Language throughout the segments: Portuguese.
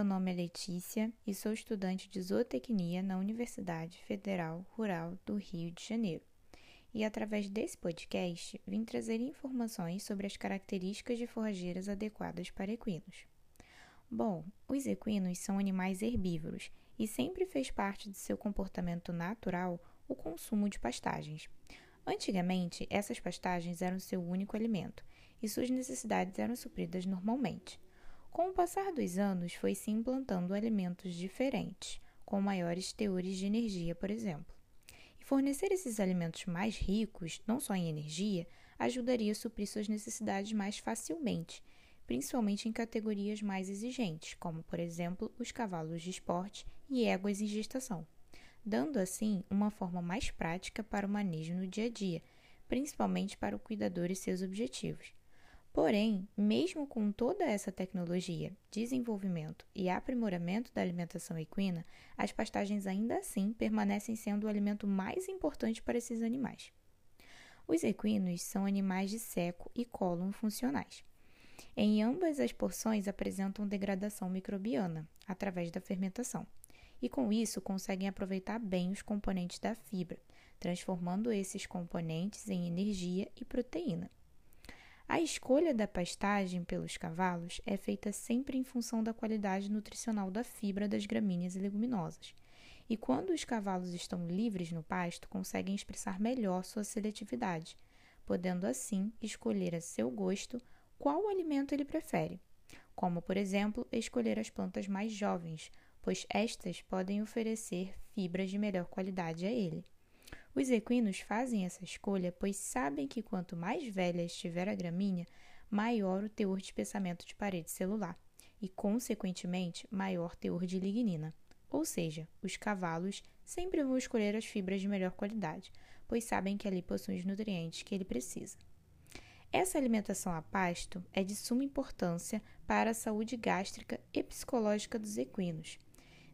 meu nome é Letícia e sou estudante de zootecnia na Universidade Federal Rural do Rio de Janeiro. E através desse podcast, vim trazer informações sobre as características de forrageiras adequadas para equinos. Bom, os equinos são animais herbívoros e sempre fez parte de seu comportamento natural o consumo de pastagens. Antigamente, essas pastagens eram seu único alimento e suas necessidades eram supridas normalmente. Com o passar dos anos, foi se implantando alimentos diferentes, com maiores teores de energia, por exemplo. E fornecer esses alimentos mais ricos, não só em energia, ajudaria a suprir suas necessidades mais facilmente, principalmente em categorias mais exigentes, como, por exemplo, os cavalos de esporte e éguas em gestação, dando assim uma forma mais prática para o manejo no dia a dia, principalmente para o cuidador e seus objetivos. Porém, mesmo com toda essa tecnologia, desenvolvimento e aprimoramento da alimentação equina, as pastagens ainda assim permanecem sendo o alimento mais importante para esses animais. Os equinos são animais de seco e cólon funcionais. Em ambas as porções apresentam degradação microbiana através da fermentação, e com isso conseguem aproveitar bem os componentes da fibra, transformando esses componentes em energia e proteína. A escolha da pastagem pelos cavalos é feita sempre em função da qualidade nutricional da fibra das gramíneas e leguminosas. E quando os cavalos estão livres no pasto, conseguem expressar melhor sua seletividade, podendo assim escolher a seu gosto qual alimento ele prefere, como, por exemplo, escolher as plantas mais jovens, pois estas podem oferecer fibras de melhor qualidade a ele. Os equinos fazem essa escolha pois sabem que quanto mais velha estiver a gramínea, maior o teor de espessamento de parede celular e, consequentemente, maior teor de lignina. Ou seja, os cavalos sempre vão escolher as fibras de melhor qualidade, pois sabem que ali possuem os nutrientes que ele precisa. Essa alimentação a pasto é de suma importância para a saúde gástrica e psicológica dos equinos.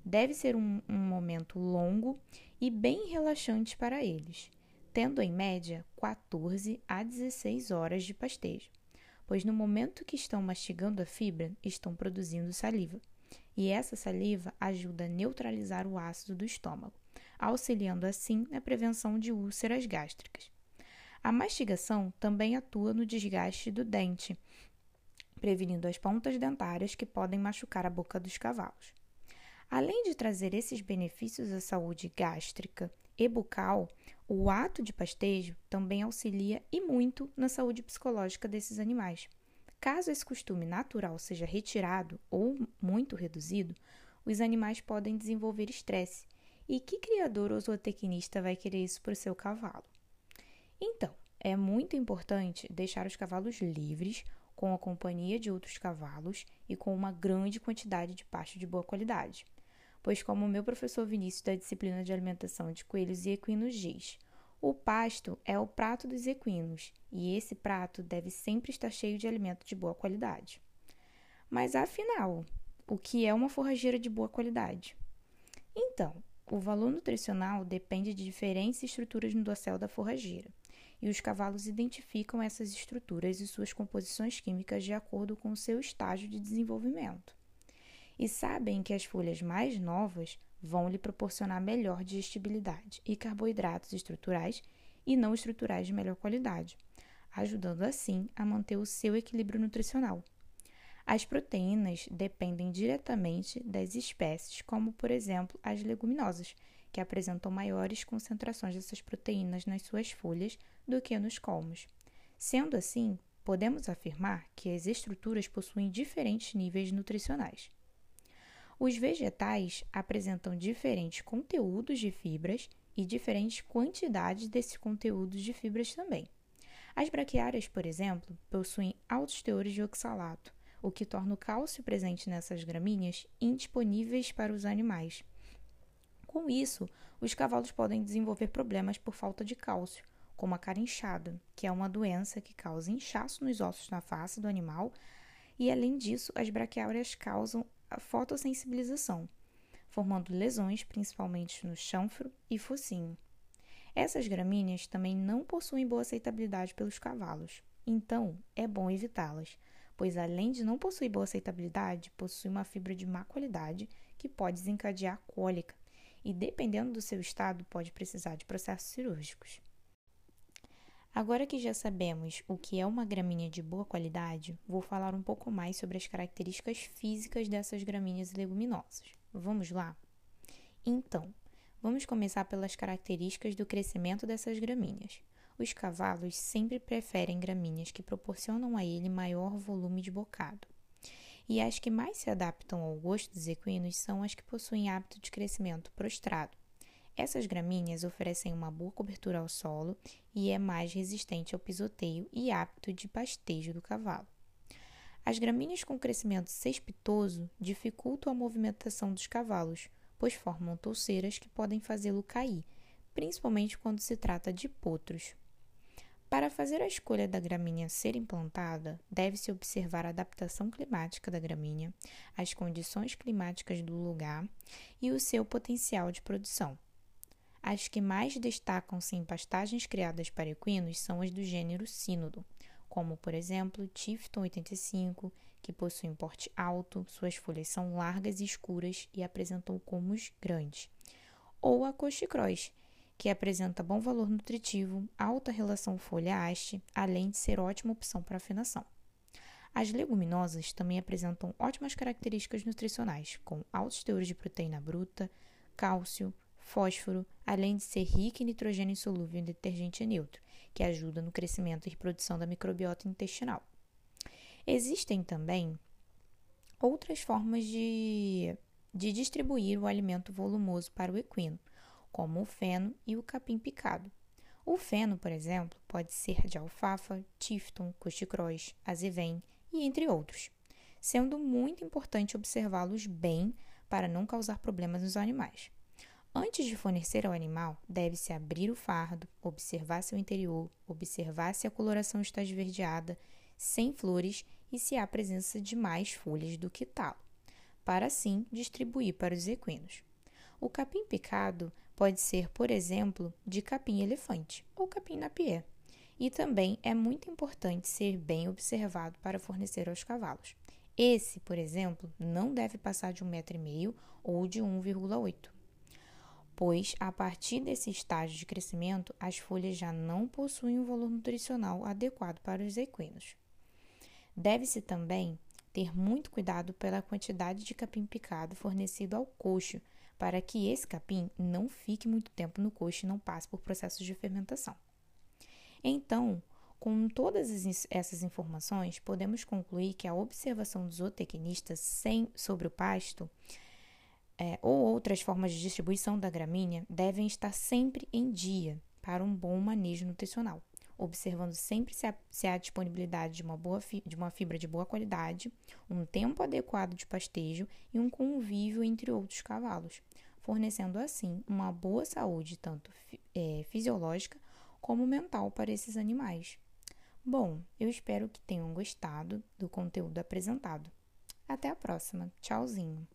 Deve ser um, um momento longo e bem relaxante para eles, tendo em média 14 a 16 horas de pastejo, pois no momento que estão mastigando a fibra, estão produzindo saliva, e essa saliva ajuda a neutralizar o ácido do estômago, auxiliando assim na prevenção de úlceras gástricas. A mastigação também atua no desgaste do dente, prevenindo as pontas dentárias que podem machucar a boca dos cavalos. Além de trazer esses benefícios à saúde gástrica e bucal, o ato de pastejo também auxilia e muito na saúde psicológica desses animais. Caso esse costume natural seja retirado ou muito reduzido, os animais podem desenvolver estresse. E que criador ou zootecnista vai querer isso para o seu cavalo? Então, é muito importante deixar os cavalos livres, com a companhia de outros cavalos e com uma grande quantidade de pasto de boa qualidade pois, como o meu professor Vinícius da disciplina de alimentação de coelhos e equinos diz, o pasto é o prato dos equinos e esse prato deve sempre estar cheio de alimento de boa qualidade. Mas afinal, o que é uma forrageira de boa qualidade? Então, o valor nutricional depende de diferentes estruturas no dossel da forrageira, e os cavalos identificam essas estruturas e suas composições químicas de acordo com o seu estágio de desenvolvimento e sabem que as folhas mais novas vão lhe proporcionar melhor digestibilidade e carboidratos estruturais e não estruturais de melhor qualidade, ajudando assim a manter o seu equilíbrio nutricional. As proteínas dependem diretamente das espécies, como por exemplo as leguminosas, que apresentam maiores concentrações dessas proteínas nas suas folhas do que nos colmos. Sendo assim, podemos afirmar que as estruturas possuem diferentes níveis nutricionais. Os vegetais apresentam diferentes conteúdos de fibras e diferentes quantidades desses conteúdos de fibras também. As braquiárias, por exemplo, possuem altos teores de oxalato, o que torna o cálcio presente nessas gramíneas indisponíveis para os animais. Com isso, os cavalos podem desenvolver problemas por falta de cálcio, como a cara inchada, que é uma doença que causa inchaço nos ossos na face do animal, e além disso, as braquiárias causam a fotossensibilização, formando lesões principalmente no chanfro e focinho. Essas gramíneas também não possuem boa aceitabilidade pelos cavalos, então é bom evitá-las, pois além de não possuir boa aceitabilidade, possui uma fibra de má qualidade que pode desencadear cólica e, dependendo do seu estado, pode precisar de processos cirúrgicos. Agora que já sabemos o que é uma gramínea de boa qualidade, vou falar um pouco mais sobre as características físicas dessas gramíneas leguminosas. Vamos lá? Então, vamos começar pelas características do crescimento dessas gramíneas. Os cavalos sempre preferem gramíneas que proporcionam a ele maior volume de bocado. E as que mais se adaptam ao gosto dos equinos são as que possuem hábito de crescimento prostrado. Essas gramíneas oferecem uma boa cobertura ao solo e é mais resistente ao pisoteio e apto de pastejo do cavalo. As gramíneas com crescimento cespitoso dificultam a movimentação dos cavalos, pois formam touceiras que podem fazê-lo cair, principalmente quando se trata de potros. Para fazer a escolha da gramínea ser implantada, deve-se observar a adaptação climática da gramínea, as condições climáticas do lugar e o seu potencial de produção. As que mais destacam-se em pastagens criadas para equinos são as do gênero sínodo, como, por exemplo, Tifton 85, que possui um porte alto, suas folhas são largas e escuras e apresentam comos grandes, ou a Cochicross, que apresenta bom valor nutritivo, alta relação folha-haste, além de ser ótima opção para afinação. As leguminosas também apresentam ótimas características nutricionais, com altos teores de proteína bruta, cálcio, fósforo, além de ser rica em nitrogênio insolúvel em detergente neutro, que ajuda no crescimento e reprodução da microbiota intestinal. Existem também outras formas de, de distribuir o alimento volumoso para o equino, como o feno e o capim picado. O feno, por exemplo, pode ser de alfafa, tifton, cochicroz, azevém e entre outros, sendo muito importante observá-los bem para não causar problemas nos animais. Antes de fornecer ao animal, deve-se abrir o fardo, observar seu interior, observar se a coloração está esverdeada, sem flores e se há presença de mais folhas do que tal, para assim distribuir para os equinos. O capim picado Pode ser, por exemplo, de capim-elefante ou capim-napier. E também é muito importante ser bem observado para fornecer aos cavalos. Esse, por exemplo, não deve passar de um metro e meio ou de 1,8 pois a partir desse estágio de crescimento, as folhas já não possuem um valor nutricional adequado para os equinos. Deve-se também ter muito cuidado pela quantidade de capim picado fornecido ao coxo, para que esse capim não fique muito tempo no coxo e não passe por processos de fermentação. Então, com todas essas informações, podemos concluir que a observação do zootecnista sem, sobre o pasto é, ou outras formas de distribuição da gramínea devem estar sempre em dia para um bom manejo nutricional observando sempre se há, se há disponibilidade de uma, boa de uma fibra de boa qualidade, um tempo adequado de pastejo e um convívio entre outros cavalos, fornecendo assim uma boa saúde, tanto é, fisiológica como mental, para esses animais. Bom, eu espero que tenham gostado do conteúdo apresentado. Até a próxima. Tchauzinho.